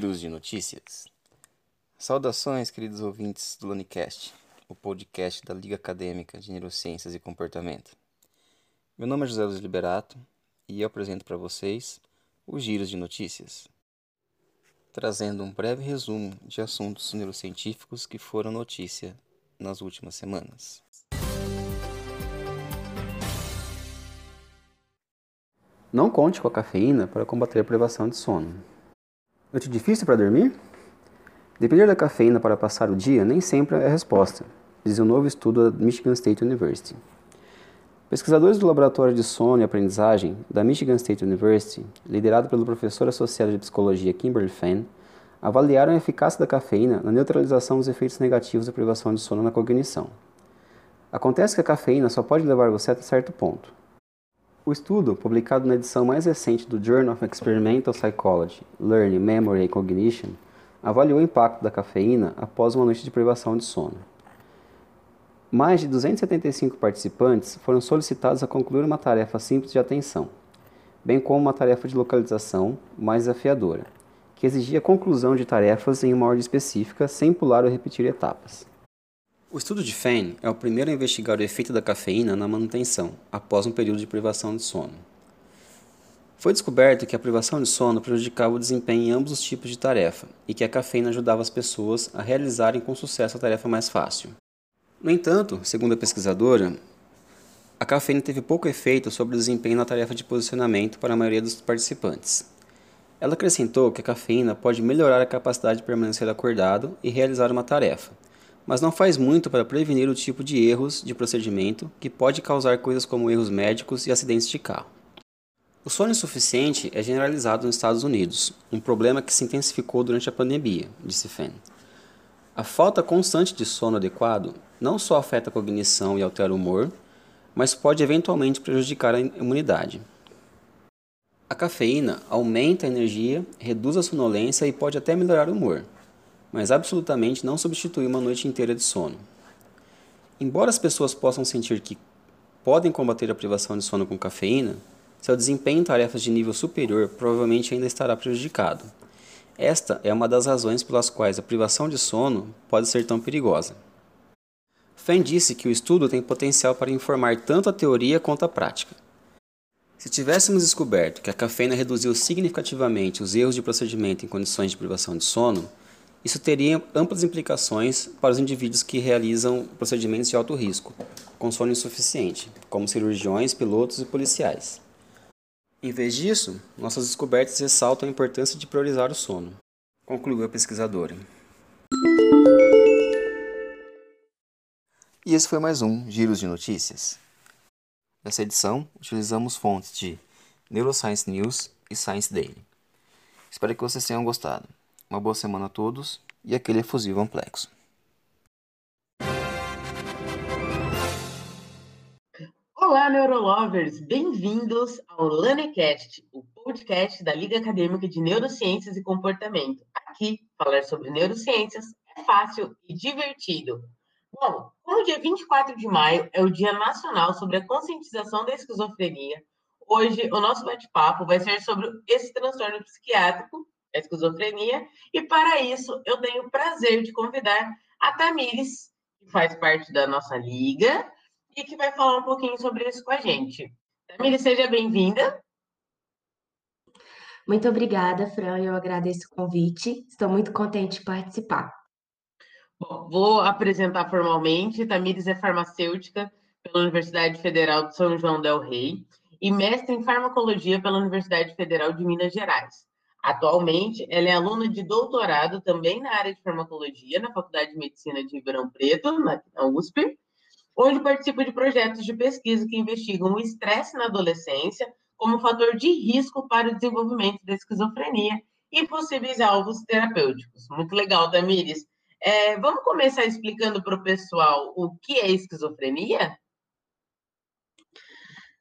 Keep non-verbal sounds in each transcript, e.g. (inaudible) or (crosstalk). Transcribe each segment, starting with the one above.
Giros de notícias. Saudações, queridos ouvintes do Lanicast, o podcast da Liga Acadêmica de Neurociências e Comportamento. Meu nome é José Luiz Liberato e eu apresento para vocês os Giros de Notícias, trazendo um breve resumo de assuntos neurocientíficos que foram notícia nas últimas semanas. Não conte com a cafeína para combater a privação de sono. Noite difícil para dormir? Depender da cafeína para passar o dia nem sempre é a resposta, diz um novo estudo da Michigan State University. Pesquisadores do Laboratório de Sono e Aprendizagem da Michigan State University, liderado pelo professor associado de psicologia Kimberly Fenn, avaliaram a eficácia da cafeína na neutralização dos efeitos negativos da privação de sono na cognição. Acontece que a cafeína só pode levar você até certo ponto. O estudo, publicado na edição mais recente do Journal of Experimental Psychology, Learning, Memory and Cognition, avaliou o impacto da cafeína após uma noite de privação de sono. Mais de 275 participantes foram solicitados a concluir uma tarefa simples de atenção, bem como uma tarefa de localização mais desafiadora, que exigia conclusão de tarefas em uma ordem específica sem pular ou repetir etapas. O estudo de Fenn é o primeiro a investigar o efeito da cafeína na manutenção, após um período de privação de sono. Foi descoberto que a privação de sono prejudicava o desempenho em ambos os tipos de tarefa e que a cafeína ajudava as pessoas a realizarem com sucesso a tarefa mais fácil. No entanto, segundo a pesquisadora, a cafeína teve pouco efeito sobre o desempenho na tarefa de posicionamento para a maioria dos participantes. Ela acrescentou que a cafeína pode melhorar a capacidade de permanecer acordado e realizar uma tarefa, mas não faz muito para prevenir o tipo de erros de procedimento que pode causar coisas como erros médicos e acidentes de carro. O sono insuficiente é generalizado nos Estados Unidos, um problema que se intensificou durante a pandemia, disse Fenn. A falta constante de sono adequado não só afeta a cognição e altera o humor, mas pode eventualmente prejudicar a imunidade. A cafeína aumenta a energia, reduz a sonolência e pode até melhorar o humor, mas absolutamente não substitui uma noite inteira de sono. Embora as pessoas possam sentir que podem combater a privação de sono com cafeína, seu desempenho em tarefas de nível superior provavelmente ainda estará prejudicado. Esta é uma das razões pelas quais a privação de sono pode ser tão perigosa. Fenn disse que o estudo tem potencial para informar tanto a teoria quanto a prática. Se tivéssemos descoberto que a cafeína reduziu significativamente os erros de procedimento em condições de privação de sono, isso teria amplas implicações para os indivíduos que realizam procedimentos de alto risco, com sono insuficiente, como cirurgiões, pilotos e policiais. Em vez disso, nossas descobertas ressaltam a importância de priorizar o sono, concluiu a pesquisadora. E esse foi mais um Giros de Notícias. Nessa edição, utilizamos fontes de Neuroscience News e Science Daily. Espero que vocês tenham gostado. Uma boa semana a todos e aquele efusivo amplexo. Olá, Neurolovers! Bem-vindos ao LaneCast, o podcast da Liga Acadêmica de Neurociências e Comportamento. Aqui, falar sobre neurociências é fácil e divertido. Bom, como dia 24 de maio é o Dia Nacional sobre a Conscientização da Esquizofrenia, hoje o nosso bate-papo vai ser sobre esse transtorno psiquiátrico a esquizofrenia. E para isso, eu tenho o prazer de convidar a Tamires, que faz parte da nossa liga e que vai falar um pouquinho sobre isso com a gente. Tamires, seja bem-vinda. Muito obrigada, Fran. Eu agradeço o convite. Estou muito contente de participar. Bom, vou apresentar formalmente. Tamires é farmacêutica pela Universidade Federal de São João del Rei e mestre em farmacologia pela Universidade Federal de Minas Gerais. Atualmente, ela é aluna de doutorado também na área de farmacologia na Faculdade de Medicina de Ribeirão Preto, na USP, onde participa de projetos de pesquisa que investigam o estresse na adolescência como fator de risco para o desenvolvimento da esquizofrenia e possíveis alvos terapêuticos. Muito legal, Tamires. É, vamos começar explicando para o pessoal o que é esquizofrenia?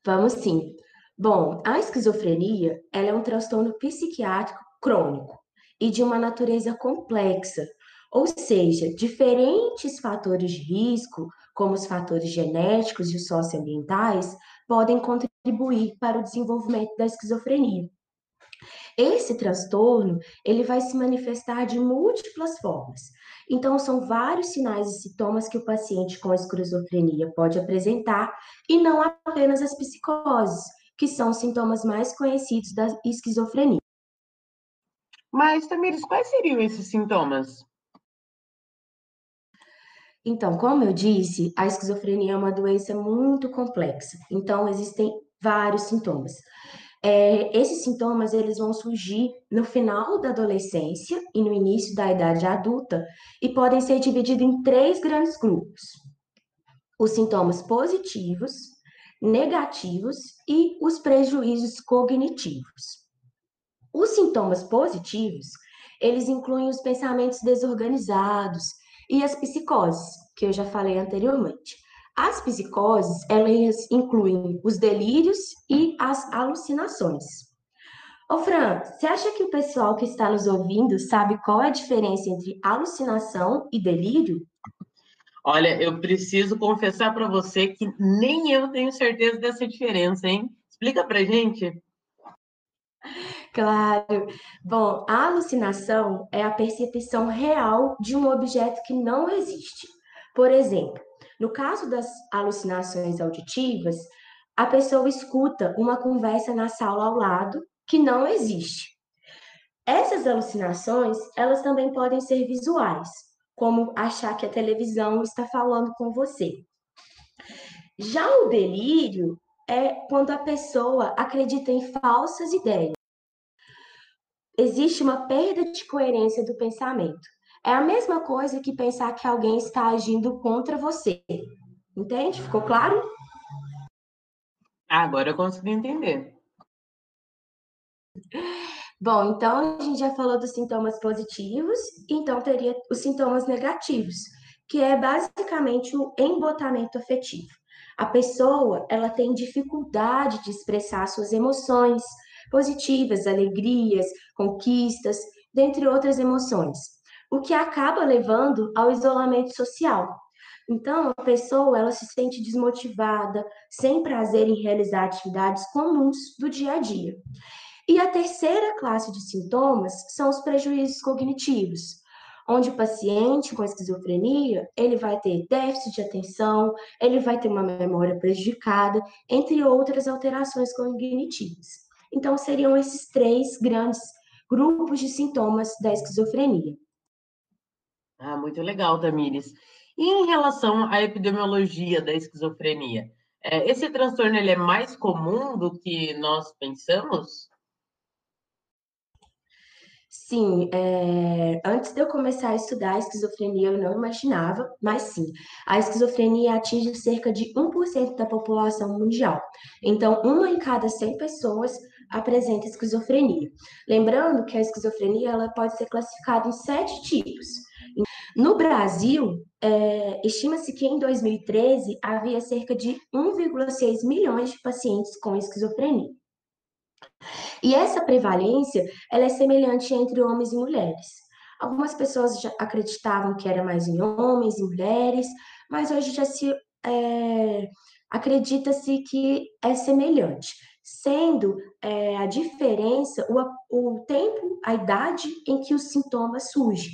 Vamos sim. Bom, a esquizofrenia ela é um transtorno psiquiátrico crônico e de uma natureza complexa, ou seja, diferentes fatores de risco, como os fatores genéticos e socioambientais, podem contribuir para o desenvolvimento da esquizofrenia. Esse transtorno, ele vai se manifestar de múltiplas formas. Então, são vários sinais e sintomas que o paciente com esquizofrenia pode apresentar, e não apenas as psicoses, que são os sintomas mais conhecidos da esquizofrenia. Mas, Tamires, quais seriam esses sintomas? Então, como eu disse, a esquizofrenia é uma doença muito complexa. Então, existem vários sintomas. É, esses sintomas eles vão surgir no final da adolescência e no início da idade adulta e podem ser divididos em três grandes grupos: os sintomas positivos, negativos e os prejuízos cognitivos. Os sintomas positivos eles incluem os pensamentos desorganizados e as psicoses, que eu já falei anteriormente. As psicoses, elas incluem os delírios e as alucinações. Ô Fran, você acha que o pessoal que está nos ouvindo sabe qual é a diferença entre alucinação e delírio? Olha, eu preciso confessar para você que nem eu tenho certeza dessa diferença, hein? Explica pra gente. Claro. Bom, a alucinação é a percepção real de um objeto que não existe. Por exemplo, no caso das alucinações auditivas, a pessoa escuta uma conversa na sala ao lado que não existe. Essas alucinações, elas também podem ser visuais, como achar que a televisão está falando com você. Já o delírio é quando a pessoa acredita em falsas ideias. Existe uma perda de coerência do pensamento. É a mesma coisa que pensar que alguém está agindo contra você. Entende? Ficou claro? Agora eu consegui entender. Bom, então a gente já falou dos sintomas positivos, então teria os sintomas negativos, que é basicamente o embotamento afetivo. A pessoa, ela tem dificuldade de expressar suas emoções positivas, alegrias, conquistas, dentre outras emoções o que acaba levando ao isolamento social. Então, a pessoa ela se sente desmotivada, sem prazer em realizar atividades comuns do dia a dia. E a terceira classe de sintomas são os prejuízos cognitivos, onde o paciente com esquizofrenia, ele vai ter déficit de atenção, ele vai ter uma memória prejudicada, entre outras alterações cognitivas. Então, seriam esses três grandes grupos de sintomas da esquizofrenia. Ah, muito legal, Tamires. E em relação à epidemiologia da esquizofrenia, é, esse transtorno ele é mais comum do que nós pensamos? Sim, é... antes de eu começar a estudar a esquizofrenia, eu não imaginava, mas sim, a esquizofrenia atinge cerca de 1% da população mundial. Então, uma em cada 100 pessoas apresenta esquizofrenia. Lembrando que a esquizofrenia ela pode ser classificada em sete tipos. No Brasil, é, estima-se que em 2013 havia cerca de 1,6 milhões de pacientes com esquizofrenia. E essa prevalência ela é semelhante entre homens e mulheres. Algumas pessoas já acreditavam que era mais em homens e mulheres, mas hoje já se é, acredita-se que é semelhante, sendo é, a diferença o, o tempo, a idade em que os sintomas surgem.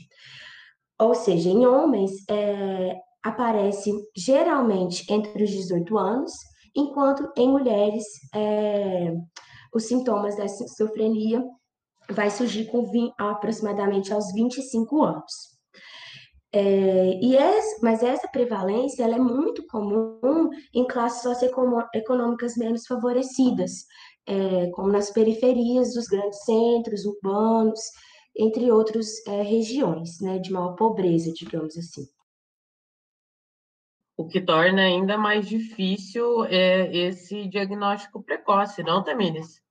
Ou seja, em homens, é, aparece geralmente entre os 18 anos, enquanto em mulheres, é, os sintomas da esquizofrenia vai surgir com 20, aproximadamente aos 25 anos. É, e essa, mas essa prevalência ela é muito comum em classes socioeconômicas menos favorecidas, é, como nas periferias dos grandes centros urbanos, entre outras é, regiões, né, de maior pobreza, digamos assim. O que torna ainda mais difícil é, esse diagnóstico precoce, não, Tamires?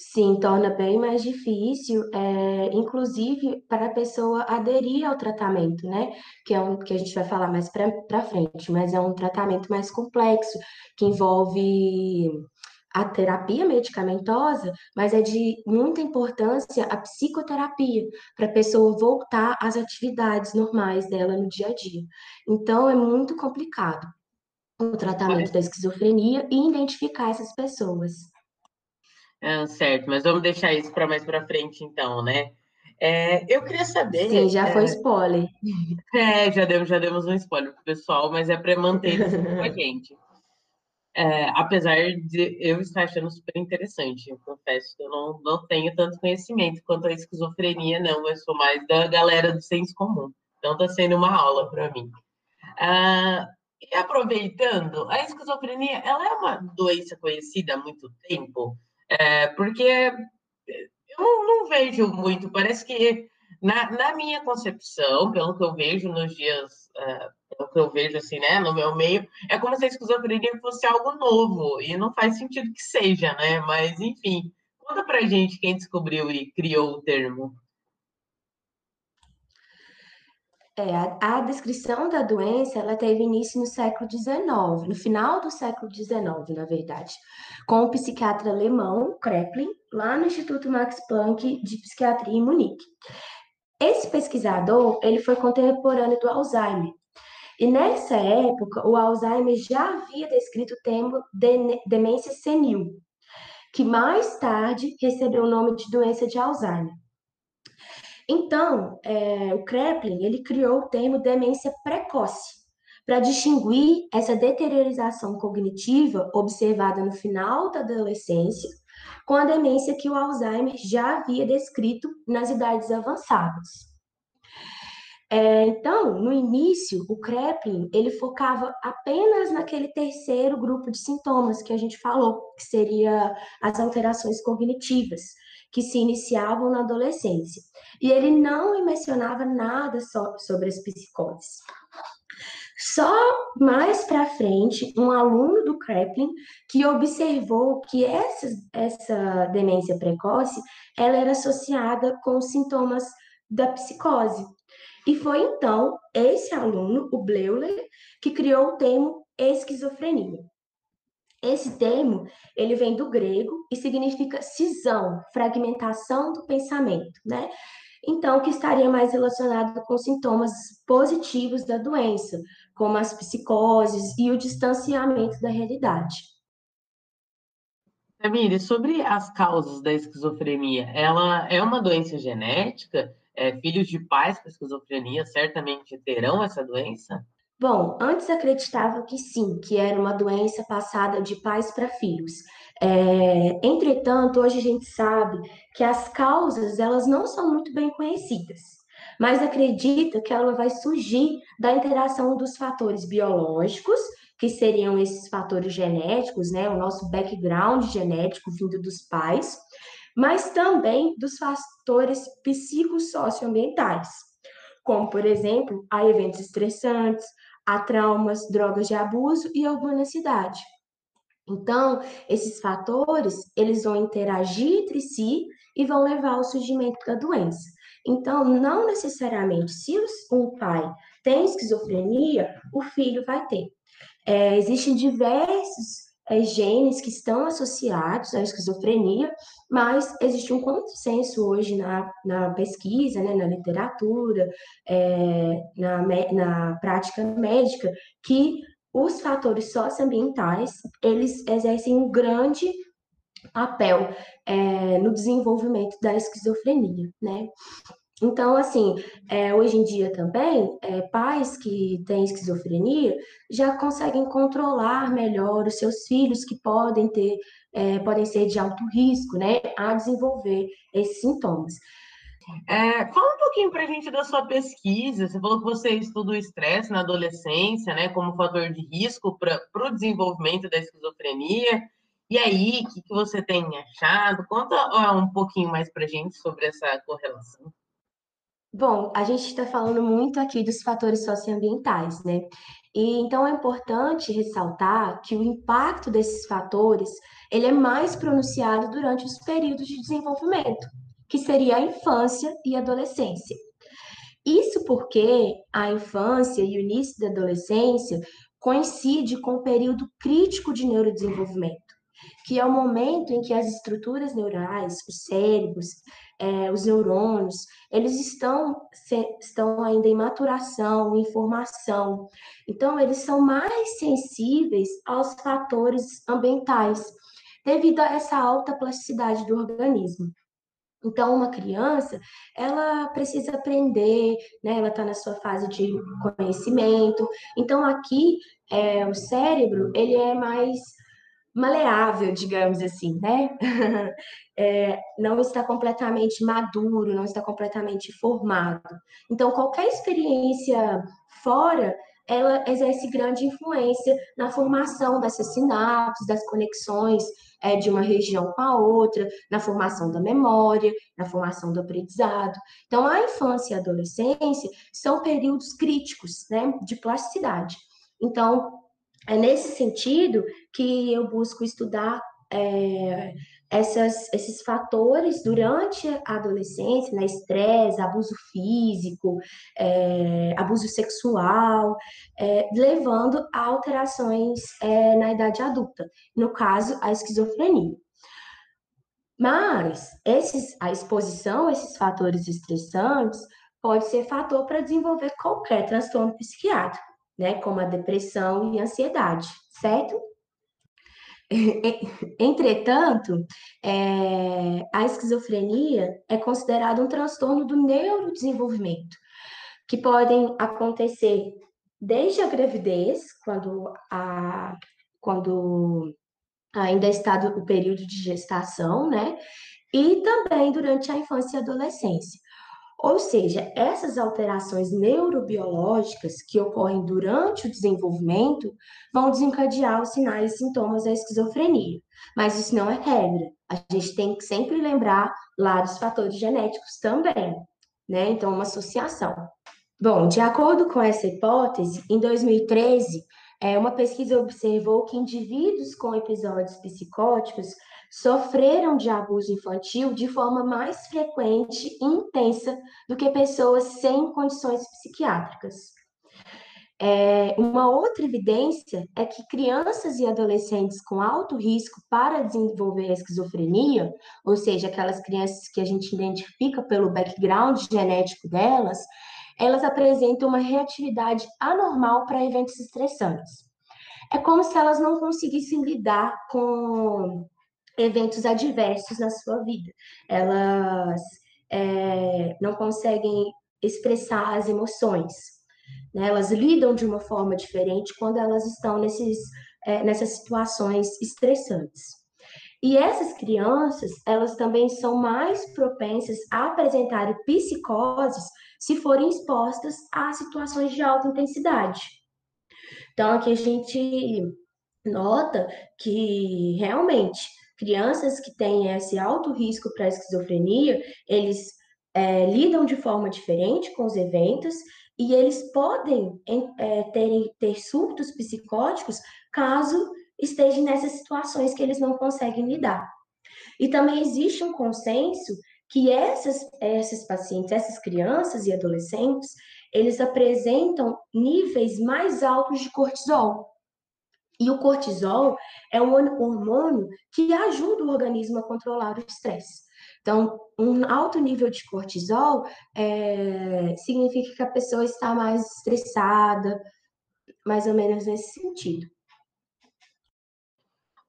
Sim, torna bem mais difícil, é, inclusive para a pessoa aderir ao tratamento, né? Que é um que a gente vai falar mais para frente, mas é um tratamento mais complexo, que envolve a terapia medicamentosa, mas é de muita importância a psicoterapia, para a pessoa voltar às atividades normais dela no dia a dia. Então, é muito complicado o tratamento da esquizofrenia e identificar essas pessoas. Ah, certo, mas vamos deixar isso para mais para frente, então, né? É, eu queria saber. Sim, já é, foi spoiler. É, já demos, já demos um spoiler pro pessoal, mas é para manter eles com a (laughs) gente. É, apesar de eu estar achando super interessante, eu confesso que eu não, não tenho tanto conhecimento quanto a esquizofrenia, não. Eu sou mais da galera do senso comum. Então está sendo uma aula para mim. Ah, e aproveitando, a esquizofrenia ela é uma doença conhecida há muito tempo, é, porque eu não, não, vejo muito, parece que na, na, minha concepção, pelo que eu vejo nos dias, é, pelo que eu vejo assim, né, no meu meio, é como se a esquizofrenia fosse algo novo, e não faz sentido que seja, né, mas enfim, conta pra gente quem descobriu e criou o termo. É, a, a, descrição da doença ela teve início no século XIX, no final do século XIX, na verdade, com o psiquiatra alemão Kreplin, lá no Instituto Max Planck de Psiquiatria em Munique. Esse pesquisador ele foi contemporâneo do Alzheimer. E nessa época, o Alzheimer já havia descrito o termo de, demência senil, que mais tarde recebeu o nome de doença de Alzheimer. Então, é, o Kreplin ele criou o termo demência precoce para distinguir essa deteriorização cognitiva observada no final da adolescência com a demência que o Alzheimer já havia descrito nas idades avançadas. É, então, no início, o Kreplin ele focava apenas naquele terceiro grupo de sintomas que a gente falou, que seria as alterações cognitivas, que se iniciavam na adolescência. E ele não mencionava nada sobre as psicoses. Só mais para frente, um aluno do Kreplin que observou que essa, essa demência precoce ela era associada com sintomas da psicose. E foi então esse aluno, o Bleuler, que criou o termo esquizofrenia. Esse termo, ele vem do grego e significa cisão, fragmentação do pensamento, né? Então, que estaria mais relacionado com sintomas positivos da doença, como as psicoses e o distanciamento da realidade. Tamiri, sobre as causas da esquizofrenia, ela é uma doença genética? É, filhos de pais com esquizofrenia certamente terão essa doença? Bom, antes acreditava que sim, que era uma doença passada de pais para filhos. É, entretanto, hoje a gente sabe que as causas elas não são muito bem conhecidas, mas acredita que ela vai surgir da interação dos fatores biológicos, que seriam esses fatores genéticos, né, o nosso background genético vindo dos pais, mas também dos fatores psicossocioambientais, como, por exemplo, a eventos estressantes, a traumas, drogas de abuso e a urbanicidade. Então, esses fatores, eles vão interagir entre si e vão levar ao surgimento da doença. Então, não necessariamente, se um pai tem esquizofrenia, o filho vai ter. É, existem diversos é, genes que estão associados à esquizofrenia, mas existe um consenso hoje na, na pesquisa, né, na literatura, é, na, na prática médica, que os fatores socioambientais, eles exercem um grande papel é, no desenvolvimento da esquizofrenia, né? Então, assim, é, hoje em dia também, é, pais que têm esquizofrenia já conseguem controlar melhor os seus filhos que podem ter, é, podem ser de alto risco, né, a desenvolver esses sintomas. É, fala um pouquinho para a gente da sua pesquisa. Você falou que você estuda o estresse na adolescência, né, como fator de risco para o desenvolvimento da esquizofrenia. E aí, o que, que você tem achado? Conta um pouquinho mais para gente sobre essa correlação. Bom, a gente está falando muito aqui dos fatores socioambientais, né? E então é importante ressaltar que o impacto desses fatores ele é mais pronunciado durante os períodos de desenvolvimento, que seria a infância e a adolescência. Isso porque a infância e o início da adolescência coincide com o período crítico de neurodesenvolvimento, que é o momento em que as estruturas neurais, os cérebros, é, os neurônios, eles estão, se, estão ainda em maturação, em formação. Então, eles são mais sensíveis aos fatores ambientais. devido a essa alta plasticidade do organismo. Então, uma criança, ela precisa aprender, né? Ela está na sua fase de conhecimento. Então, aqui, é, o cérebro, ele é mais maleável, digamos assim, né? (laughs) É, não está completamente maduro, não está completamente formado. Então, qualquer experiência fora ela exerce grande influência na formação dessas sinapses, das conexões é, de uma região com a outra, na formação da memória, na formação do aprendizado. Então, a infância e a adolescência são períodos críticos né, de plasticidade. Então, é nesse sentido que eu busco estudar é, essas, esses fatores durante a adolescência, né, estresse, abuso físico, é, abuso sexual, é, levando a alterações é, na idade adulta, no caso, a esquizofrenia. Mas esses, a exposição a esses fatores estressantes pode ser fator para desenvolver qualquer transtorno psiquiátrico, né, como a depressão e a ansiedade, certo? Entretanto, é, a esquizofrenia é considerada um transtorno do neurodesenvolvimento, que podem acontecer desde a gravidez, quando, a, quando ainda está o período de gestação, né? E também durante a infância e adolescência. Ou seja, essas alterações neurobiológicas que ocorrem durante o desenvolvimento vão desencadear os sinais e sintomas da esquizofrenia. Mas isso não é regra. A gente tem que sempre lembrar lá dos fatores genéticos também, né? Então, uma associação. Bom, de acordo com essa hipótese, em 2013, é, uma pesquisa observou que indivíduos com episódios psicóticos sofreram de abuso infantil de forma mais frequente e intensa do que pessoas sem condições psiquiátricas. É, uma outra evidência é que crianças e adolescentes com alto risco para desenvolver a esquizofrenia, ou seja, aquelas crianças que a gente identifica pelo background genético delas, elas apresentam uma reatividade anormal para eventos estressantes. É como se elas não conseguissem lidar com eventos adversos na sua vida. Elas é, não conseguem expressar as emoções. Né? Elas lidam de uma forma diferente quando elas estão nesses, é, nessas situações estressantes. E essas crianças, elas também são mais propensas a apresentar psicoses se forem expostas a situações de alta intensidade. Então, aqui a gente nota que realmente crianças que têm esse alto risco para esquizofrenia, eles é, lidam de forma diferente com os eventos e eles podem é, ter, ter surtos psicóticos caso estejam nessas situações que eles não conseguem lidar. E também existe um consenso que essas, essas pacientes, essas crianças e adolescentes, eles apresentam níveis mais altos de cortisol. E o cortisol é um hormônio que ajuda o organismo a controlar o estresse. Então, um alto nível de cortisol é, significa que a pessoa está mais estressada, mais ou menos nesse sentido.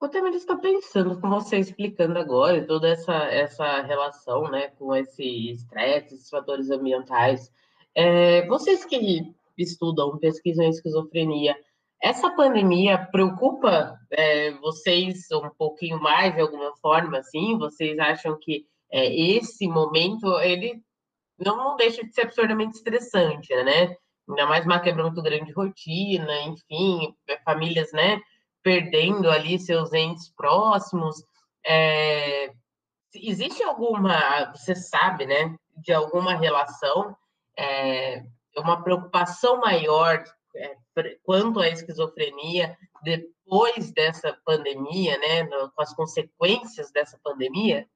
O Temer está pensando, com você explicando agora, toda essa, essa relação né, com esse estresse, esses fatores ambientais. É, vocês que estudam, pesquisam esquizofrenia, essa pandemia preocupa é, vocês um pouquinho mais de alguma forma, assim? Vocês acham que é, esse momento ele não, não, deixa de ser absurdamente estressante, né? Ainda mais uma quebra muito grande de rotina, enfim, é, famílias, né? Perdendo ali seus entes próximos. É, existe alguma, você sabe, né? De alguma relação, é, uma preocupação maior é, quanto à esquizofrenia depois dessa pandemia, né, com as consequências dessa pandemia?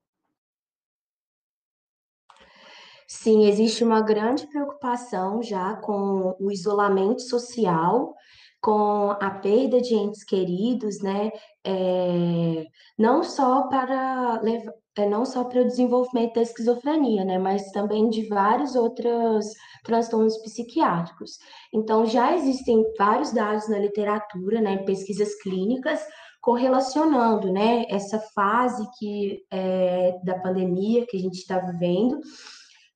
Sim, existe uma grande preocupação já com o isolamento social, com a perda de entes queridos, né? É, não só para levar, é, não só para o desenvolvimento da esquizofrenia, né? Mas também de vários outros transtornos psiquiátricos. Então, já existem vários dados na literatura, né, em pesquisas clínicas, correlacionando, né, essa fase que é, da pandemia que a gente está vivendo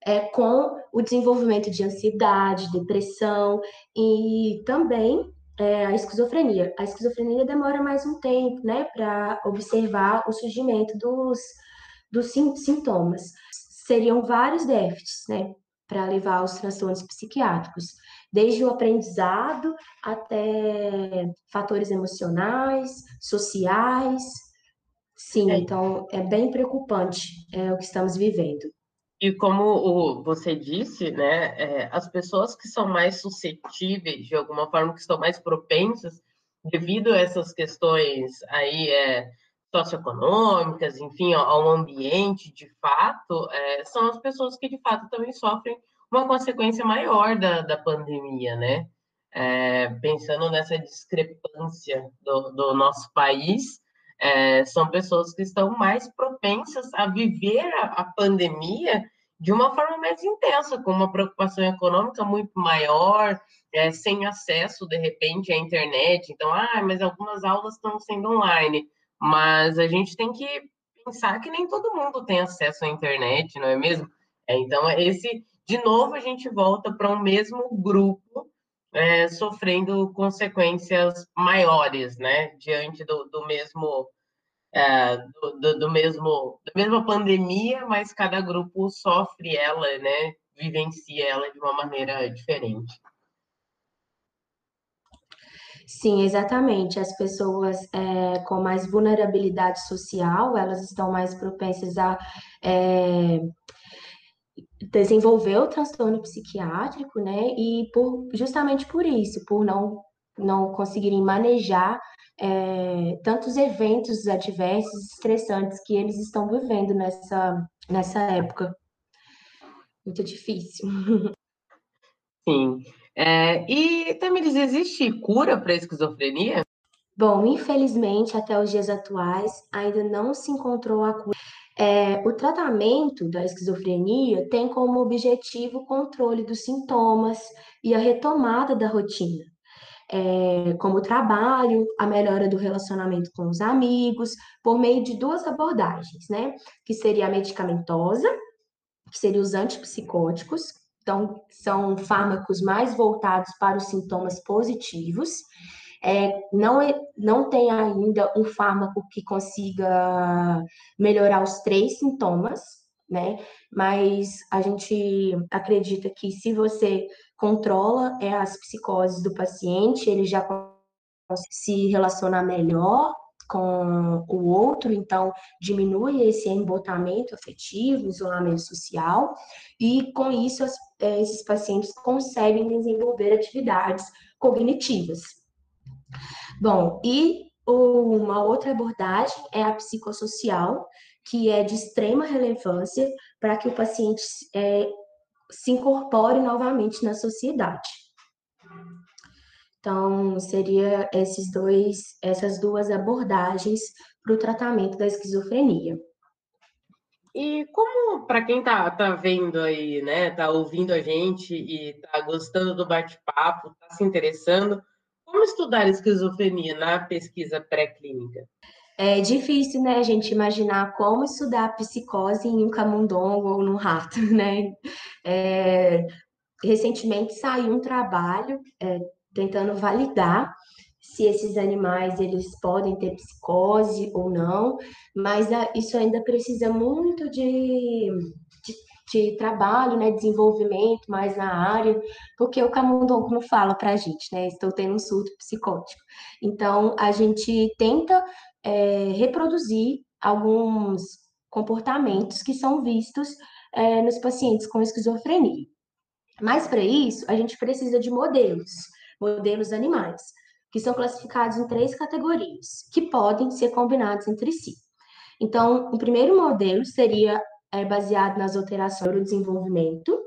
é, com o desenvolvimento de ansiedade, depressão e também é, a esquizofrenia. A esquizofrenia demora mais um tempo, né, para observar o surgimento dos, dos sintomas. Seriam vários déficits, né, para levar aos transtornos psiquiátricos, desde o aprendizado até fatores emocionais, sociais. Sim, é. então é bem preocupante é, o que estamos vivendo. E como o, você disse, né, é, as pessoas que são mais suscetíveis, de alguma forma, que estão mais propensas, devido a essas questões aí é, socioeconômicas, enfim, ao ambiente, de fato, é, são as pessoas que, de fato, também sofrem uma consequência maior da, da pandemia, né? É, pensando nessa discrepância do, do nosso país, é, são pessoas que estão mais propensas a viver a, a, pandemia de uma forma mais intensa, com uma preocupação econômica muito maior, é, sem acesso, de repente, à internet. Então, ah, mas algumas aulas estão sendo online. Mas a gente tem que pensar que nem todo mundo tem acesso à internet, não é mesmo? É, então, esse, de novo, a gente volta para um mesmo grupo é, sofrendo consequências maiores, né, diante do, do mesmo é, do, do, do, mesmo da mesma pandemia, mas cada grupo sofre ela, né, vivencia ela de uma maneira diferente. Sim, exatamente. As pessoas é, com mais vulnerabilidade social, elas estão mais propensas a é, desenvolver o transtorno psiquiátrico, né? E por, justamente por isso, por não, não conseguirem manejar é, tantos eventos adversos, estressantes que eles estão vivendo nessa, nessa época. Muito difícil. (laughs) Sim. É, e, Tamiris, existe cura para esquizofrenia? Bom, infelizmente, até os dias atuais, ainda não se encontrou a cura. É, o tratamento da esquizofrenia tem como objetivo o controle dos sintomas e a retomada da rotina, é, como o trabalho, a melhora do relacionamento com os amigos, por meio de duas abordagens, né? Que seria a medicamentosa, que seria os antipsicóticos, então são fármacos mais voltados para os sintomas positivos, é, não, é, não tem ainda um fármaco que consiga melhorar os três sintomas, né? Mas a gente acredita que se você controla é, as psicoses do paciente, ele já se relacionar melhor com o outro, então diminui esse embotamento afetivo, isolamento social, e com isso as, é, esses pacientes conseguem desenvolver atividades cognitivas. Bom, e uma outra abordagem é a psicossocial, que é de extrema relevância para que o paciente é, se incorpore novamente na sociedade. Então, seria esses dois, essas duas abordagens para o tratamento da esquizofrenia. E como, para quem está tá vendo aí, né, está ouvindo a gente e está gostando do bate-papo, está se interessando, como estudar esquizofrenia na pesquisa pré-clínica? É difícil, né, a gente imaginar como estudar psicose em um camundongo ou num rato, (laughs) né? É, recentemente saiu um trabalho é, tentando validar se esses animais eles podem ter psicose ou não, mas isso ainda precisa muito de, de de trabalho, né, desenvolvimento mais na área, porque o camundongo não fala para a gente, né, estou tendo um surto psicótico. Então, a gente tenta é, reproduzir alguns comportamentos que são vistos é, nos pacientes com esquizofrenia. Mas, para isso, a gente precisa de modelos, modelos animais, que são classificados em três categorias, que podem ser combinados entre si. Então, o primeiro modelo seria é baseado nas alterações do desenvolvimento.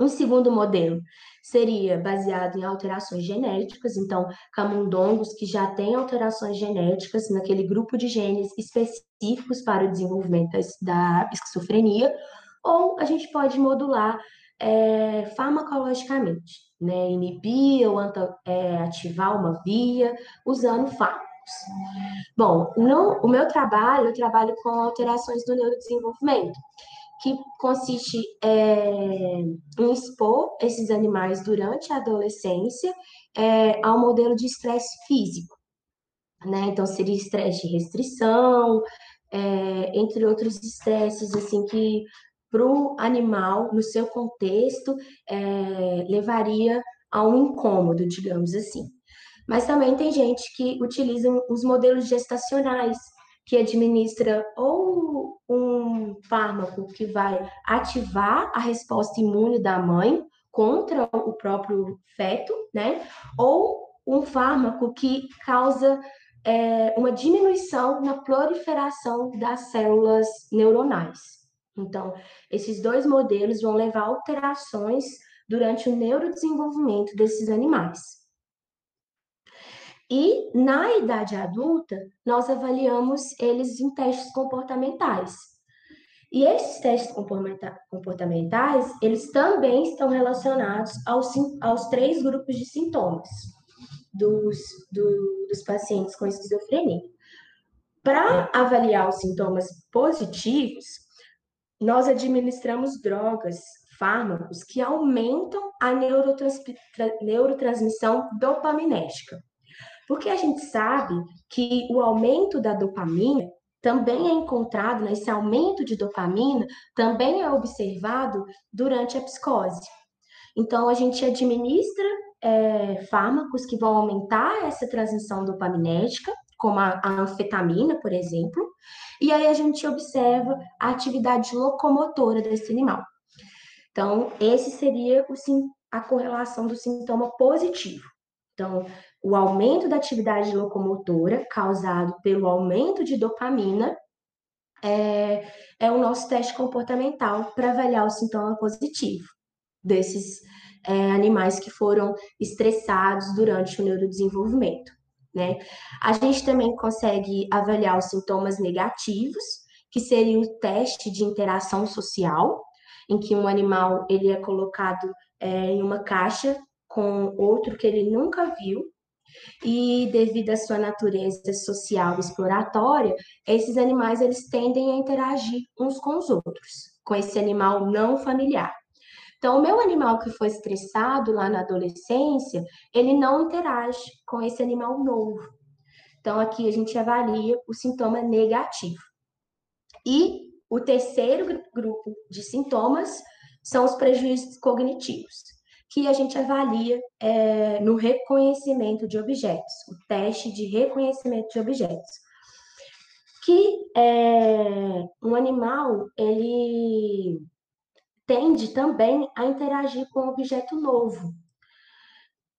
Um segundo modelo seria baseado em alterações genéticas, então, camundongos que já têm alterações genéticas naquele grupo de genes específicos para o desenvolvimento da esquizofrenia, ou a gente pode modular é, farmacologicamente, né? inibir ou é, ativar uma via usando fármacos. Bom, no o meu trabalho, eu trabalho com alterações do neurodesenvolvimento, que consiste é, em expor esses animais durante a adolescência é, ao modelo de estresse físico. Né? Então, seria estresse de restrição, é, entre outros estresses, assim, que para o animal, no seu contexto, é, levaria a um incômodo, digamos assim. Mas também tem gente que utiliza os modelos gestacionais, que administra ou um fármaco que vai ativar a resposta imune da mãe contra o próprio feto, né? Ou um fármaco que causa é, uma diminuição na proliferação das células neuronais. Então, esses dois modelos vão levar alterações durante o neurodesenvolvimento desses animais. E na idade adulta, nós avaliamos eles em testes comportamentais. E esses testes comportamentais, eles também estão relacionados aos, aos três grupos de sintomas dos, do, dos pacientes com esquizofrenia. Para avaliar os sintomas positivos, nós administramos drogas, fármacos que aumentam a neurotrans, neurotransmissão dopaminérgica. Porque a gente sabe que o aumento da dopamina também é encontrado, né, esse aumento de dopamina também é observado durante a psicose. Então, a gente administra é, fármacos que vão aumentar essa transmissão dopaminérgica, como a, a, anfetamina, por exemplo, e aí a gente observa a atividade locomotora desse animal. Então, esse seria o, a correlação do sintoma positivo. Então, o aumento da atividade locomotora causado pelo aumento de dopamina é, é o nosso teste comportamental para avaliar o sintoma positivo desses é, animais que foram estressados durante o neurodesenvolvimento. Né? A gente também consegue avaliar os sintomas negativos, que seria o teste de interação social, em que um animal ele é colocado é, em uma caixa com outro que ele nunca viu e devido à sua natureza social exploratória, esses animais eles tendem a interagir uns com os outros, com esse animal não familiar. Então, o meu animal que foi estressado lá na adolescência, ele não interage com esse animal novo. Então, aqui a gente avalia o sintoma negativo. E o terceiro grupo de sintomas são os prejuízos cognitivos que a gente avalia é, no reconhecimento de objetos, o teste de reconhecimento de objetos. Que é, um animal, ele tende também a interagir com um objeto novo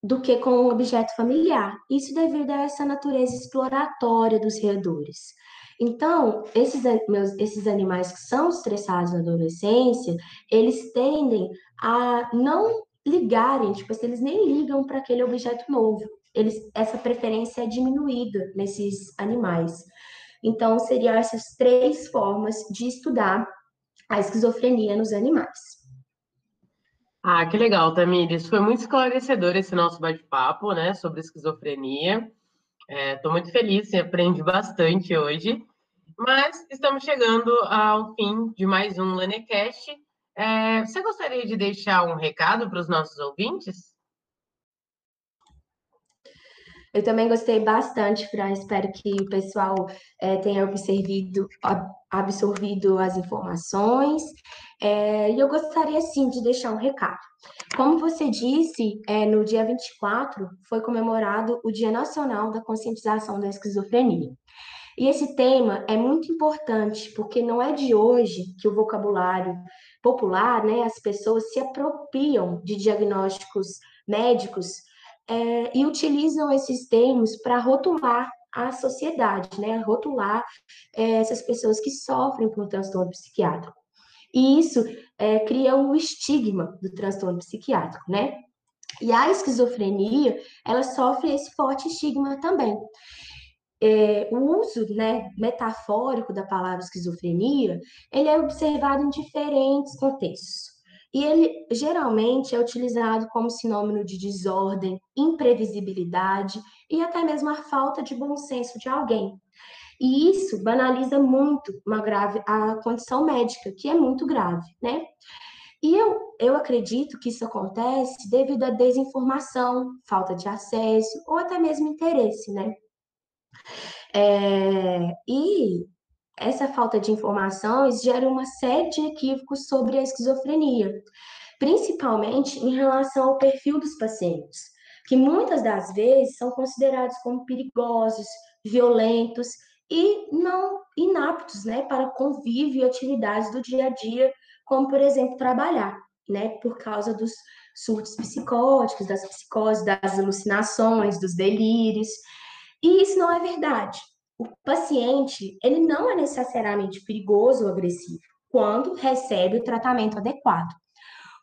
do que com um objeto familiar. Isso devido a essa natureza exploratória dos roedores. Então, esses, meus, esses animais que são estressados na adolescência, eles tendem a não ligarem, tipo assim, eles nem ligam para aquele objeto novo. Eles, essa preferência é diminuída nesses animais. Então, seriam essas três formas de estudar a esquizofrenia nos animais. Ah, que legal, Tamires. Foi muito esclarecedor esse nosso bate-papo, né, sobre esquizofrenia. Estou é, muito feliz, aprendi bastante hoje. Mas estamos chegando ao fim de mais um Lanecast. É, você gostaria de deixar um recado para os nossos ouvintes? Eu também gostei bastante, Fran. Espero que o pessoal é, tenha absorvido, absorvido as informações. É, e eu gostaria, sim, de deixar um recado. Como você disse, é, no dia 24 foi comemorado o Dia Nacional da Conscientização da Esquizofrenia. E esse tema é muito importante, porque não é de hoje que o vocabulário popular, né, as pessoas se apropriam de diagnósticos médicos é, e utilizam esses termos para rotular a sociedade, né, rotular é, essas pessoas que sofrem com transtorno psiquiátrico. E isso é, cria o estigma do transtorno psiquiátrico, né? E a esquizofrenia, ela sofre esse forte estigma também é, o uso né, metafórico da palavra esquizofrenia, ele é observado em diferentes contextos. E ele geralmente é utilizado como sinônimo de desordem, imprevisibilidade e até mesmo a falta de bom senso de alguém. E isso banaliza muito uma grave a condição médica, que é muito grave, né? E eu, eu acredito que isso acontece devido à desinformação, falta de acesso ou até mesmo interesse, né? É, e essa falta de informações gera uma série de equívocos sobre a esquizofrenia, principalmente em relação ao perfil dos pacientes, que muitas das vezes são considerados como perigosos, violentos e não inaptos né, para convívio e atividades do dia a dia, como, por exemplo, trabalhar, né, por causa dos surtos psicóticos, das psicoses, das alucinações, dos delírios. E isso não é verdade. O paciente, ele não é necessariamente perigoso ou agressivo quando recebe o tratamento adequado.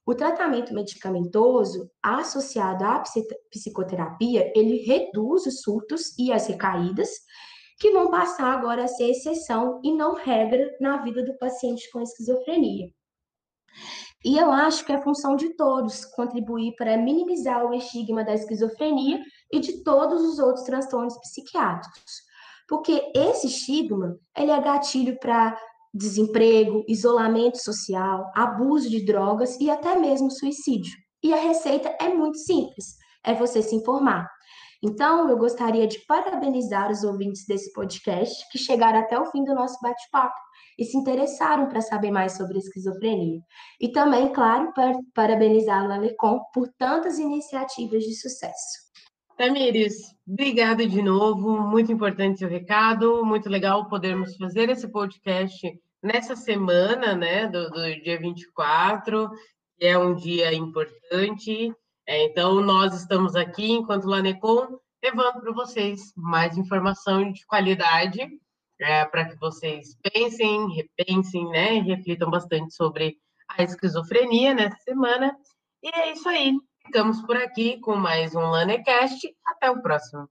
O tratamento medicamentoso associado à psicoterapia, ele reduz os surtos e as recaídas, que vão passar agora a ser exceção e não regra na vida do paciente com esquizofrenia. E eu acho que é função de todos contribuir para minimizar o estigma da esquizofrenia e de todos os outros transtornos psiquiátricos. Porque esse estigma, ele é gatilho para desemprego, isolamento social, abuso de drogas e até mesmo suicídio. E a receita é muito simples, é você se informar. Então, eu gostaria de parabenizar os ouvintes desse podcast que chegaram até o fim do nosso bate-papo e obrigado para saber mais sobre esquizofrenia. E também, claro, para parabenizar a Lalecom por tantas iniciativas de sucesso. Tamires, obrigada de novo, muito importante seu recado, muito legal podermos fazer esse podcast nessa semana, né, do, do dia 24, que é um dia importante. É, então, nós estamos aqui, enquanto Lanecom, levando para vocês mais informação de qualidade é, para que vocês pensem, repensem, né, e reflitam bastante sobre a esquizofrenia nessa semana. E é isso aí. Ficamos por aqui com mais um LaneCast. Até o próximo.